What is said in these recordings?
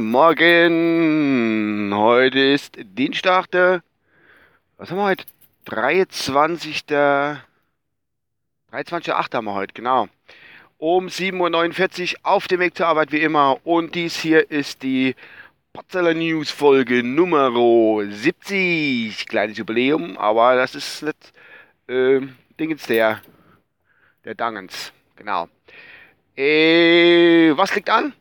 Morgen. Heute ist Dienstag, der. Was haben wir heute? 23. 23.8. haben wir heute, genau. Um 7.49 Uhr auf dem Weg zur Arbeit wie immer. Und dies hier ist die Potzeller News Folge Nummer 70. Kleines Jubiläum, aber das ist nicht äh, Dingens der, der Dangens. Genau. Äh, was liegt an?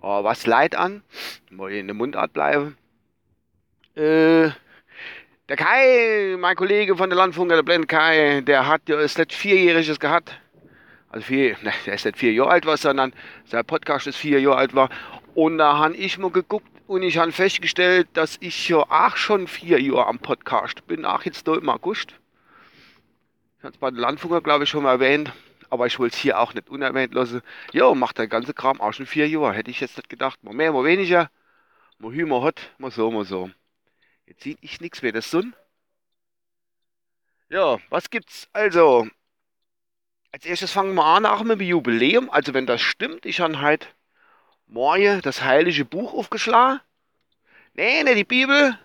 Oh, was leid an? Mal in der Mundart bleiben. Äh, der Kai, mein Kollege von der Landfunker, der Blend Kai, der hat ja ist nicht vierjähriges gehabt. Also vier, ne, der ist nicht vier Jahre alt war, sondern sein Podcast ist vier Jahre alt war. Und da habe ich mal geguckt und ich habe festgestellt, dass ich ja auch schon vier Jahre am Podcast bin. Auch jetzt da im August. Ich habe es bei der Landfunker, glaube ich, schon mal erwähnt aber ich wollte es hier auch nicht unerwähnt lassen. Ja, macht der ganze Kram auch schon vier Jahre. Hätte ich jetzt nicht gedacht. Mal mehr, mal weniger. Mal hü, mal hot, mal so, mal so. Jetzt sieht ich nichts mehr. Das Sonn. Ja, was gibt's? Also, als erstes fangen wir an nach dem Jubiläum. Also, wenn das stimmt, ich habe halt morgen das heilige Buch aufgeschlagen. Nee, nicht die Bibel,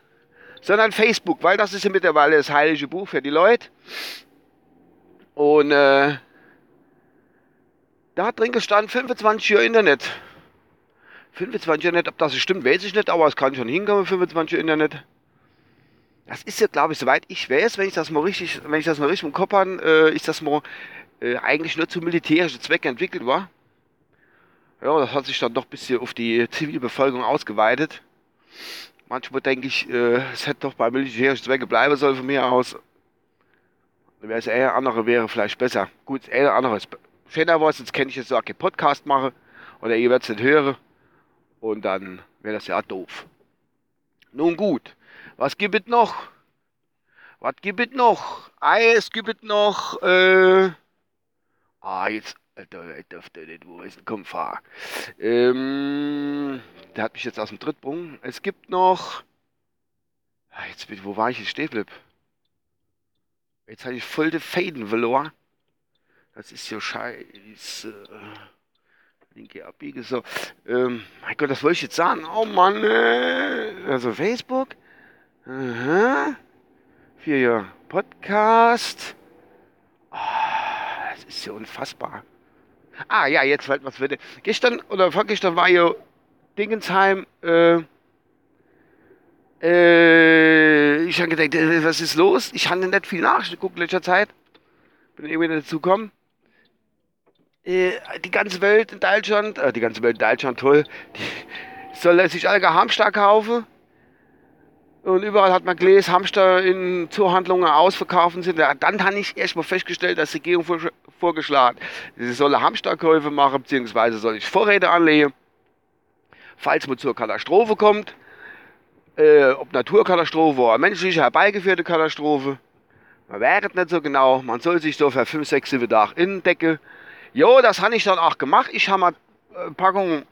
sondern Facebook, weil das ist ja mittlerweile das heilige Buch für die Leute. Und äh, da hat drin gestanden 25 Jahre Internet. 25 Jahre Internet, ob das stimmt, weiß ich nicht, aber es kann schon hinkommen, 25 Jahre Internet. Das ist ja, glaube ich, soweit ich weiß, wenn ich das mal richtig, wenn ich das mal richtig im Kopf habe, äh, ist das mal äh, eigentlich nur zu militärischen Zwecken entwickelt war. Ja, das hat sich dann doch ein bisschen auf die Zivilbevölkerung ausgeweitet. Manchmal denke ich, äh, es hätte doch bei militärischen Zwecken bleiben sollen von mir aus. Wäre es eher andere wäre vielleicht besser. Gut, eher andere ist schöner was, jetzt kenne ich jetzt so einen Podcast mache oder ihr werdet es nicht hören und dann wäre das ja doof. Nun gut, was gibt es noch? Was gibt es noch? Eis gibt es noch, äh, ah, jetzt, Alter, ich dürfte nicht, wo ist komm, fahr. Ähm, der hat mich jetzt aus dem Trittbrunnen. Es gibt noch, ah, jetzt, wo war ich jetzt stehen Jetzt habe ich voll die Fäden verloren. Das ist ja scheiße. Linke Abbiege, so. Ähm, mein Gott, das wollte ich jetzt sagen. Oh Mann, äh, also Facebook. Aha. Vier Jahre Podcast. Oh, das ist ja unfassbar. Ah, ja, jetzt fällt was wieder. Gestern oder vorgestern war ja Dingensheim, äh, äh, ich habe gedacht, äh, was ist los? Ich habe nicht viel nachgeguckt in letzter Zeit. Bin irgendwie dazu gekommen. Äh, die ganze Welt in Deutschland, äh, die ganze Welt in Deutschland, toll, die soll sich alle Hamster kaufen. Und überall hat man gelesen, Hamster in Zuhandlungen ausverkaufen sind. Dann habe ich erstmal festgestellt, dass die Regierung vorgeschlagen hat, sie soll Hamsterkäufe machen, beziehungsweise soll ich Vorräte anlegen, falls man zur Katastrophe kommt. Äh, ob Naturkatastrophe oder menschliche herbeigeführte Katastrophe. Man weiß nicht so genau. Man soll sich so für 5, 6, 7 Tage indecken. Jo, das habe ich dann auch gemacht. Ich habe mal äh, Packung,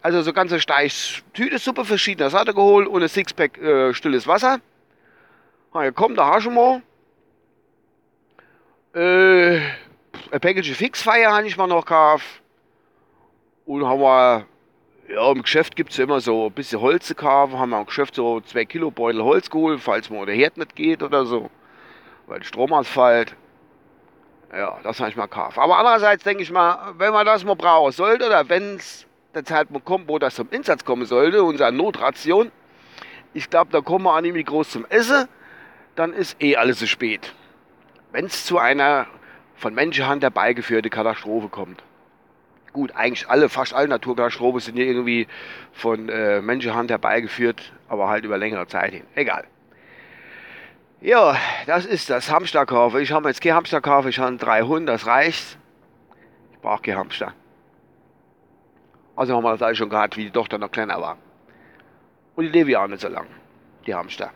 also so ganze Steich Tüte verschiedener Sorte geholt und ein Sixpack äh, stilles Wasser. Na, komm, da hast du mal. Äh, ein Package Fixfeier habe ich mal noch gekauft. Und haben wir, ja, im Geschäft gibt es immer so ein bisschen Holz zu kaufen. Haben wir im Geschäft so zwei Kilo Beutel Holz geholt, falls man der Herd nicht geht oder so. Weil Strom ausfällt. Ja, das habe ich mal gekauft. Aber andererseits denke ich mal, wenn man das mal brauchen sollte oder wenn es der Zeitpunkt kommt, wo das zum Einsatz kommen sollte, unsere Notration, ich glaube, da kommen wir auch nicht mehr groß zum Essen, dann ist eh alles zu spät. Wenn es zu einer von Menschenhand herbeigeführte Katastrophe kommt. Gut, eigentlich alle, fast alle Naturkatastrophen sind ja irgendwie von äh, Menschenhand herbeigeführt, aber halt über längere Zeit hin. Egal. Ja, das ist das Hamsterkaufe. Ich habe jetzt kein Hamsterkaufe, ich habe drei Hunde, das reicht. Ich brauche kein Hamster. Also haben wir das alles schon gehabt, wie die Tochter noch kleiner war. Und die lebe ja auch nicht so lang, die Hamster.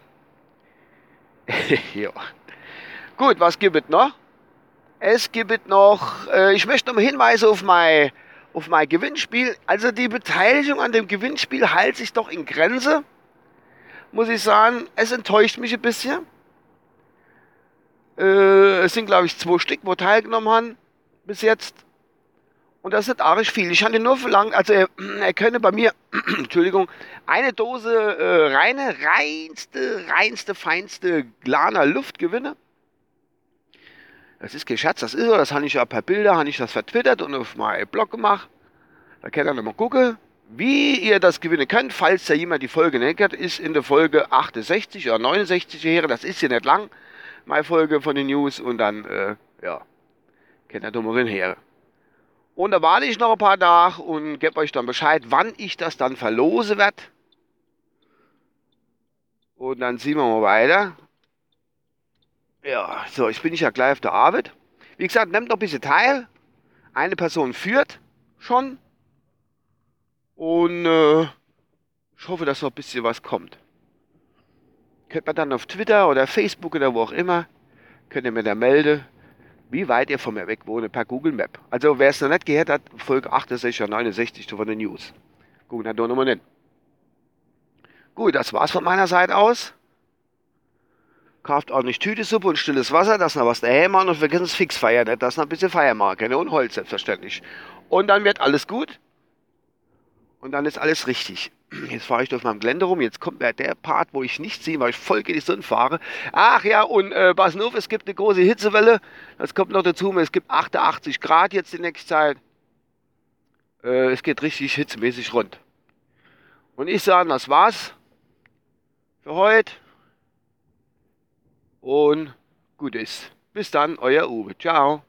ja. Gut, was gibt es noch? Es gibt noch, äh, ich möchte noch hinweisen auf mein, auf mein Gewinnspiel. Also die Beteiligung an dem Gewinnspiel hält sich doch in Grenze. Muss ich sagen, es enttäuscht mich ein bisschen. Äh, es sind, glaube ich, zwei Stück, wo teilgenommen haben bis jetzt. Und das ist arg viel. Ich hatte nur verlangt, also er, er könne bei mir, Entschuldigung, eine Dose äh, reine, reinste, reinste, feinste Glana Luft gewinnen. Das ist kein das ist so, das habe ich ja per Bilder, habe ich das vertwittert und auf meinen Blog gemacht. Da könnt ihr nochmal gucken, wie ihr das gewinnen könnt, falls da jemand die Folge hat, ist in der Folge 68 oder 69 her, das ist ja nicht lang, meine Folge von den News und dann, äh, ja, kennt ihr dummerin her. Und da warte ich noch ein paar Tage und gebe euch dann Bescheid, wann ich das dann verlose werde. Und dann sehen wir mal weiter. Ja, so, jetzt bin ich ja gleich auf der Arbeit. Wie gesagt, nehmt noch ein bisschen teil. Eine Person führt schon. Und äh, ich hoffe, dass noch ein bisschen was kommt. Könnt man dann auf Twitter oder Facebook oder wo auch immer, könnt ihr mir da melden wie weit ihr von mir weg wohnt per Google Map. Also wer es noch nicht gehört hat, Folge 68 oder 69 von den News. Gucken wir da nochmal hin. Gut, das war's von meiner Seite aus. Kauft auch nicht Tütesuppe und stilles Wasser, das noch was daheim machen und vergessen das Fixfeier nicht, das noch ein bisschen Feier machen und Holz selbstverständlich. Und dann wird alles gut und dann ist alles richtig. Jetzt fahre ich durch meinem Gelände rum. Jetzt kommt mir der Part, wo ich nicht sehe, weil ich voll gegen die Sonne fahre. Ach ja, und äh, auf, es gibt eine große Hitzewelle. Das kommt noch dazu. Es gibt 88 Grad jetzt die nächste Zeit. Äh, es geht richtig hitzemäßig rund. Und ich sage, das war's für heute. Und gut ist. Bis dann, euer Uwe. Ciao.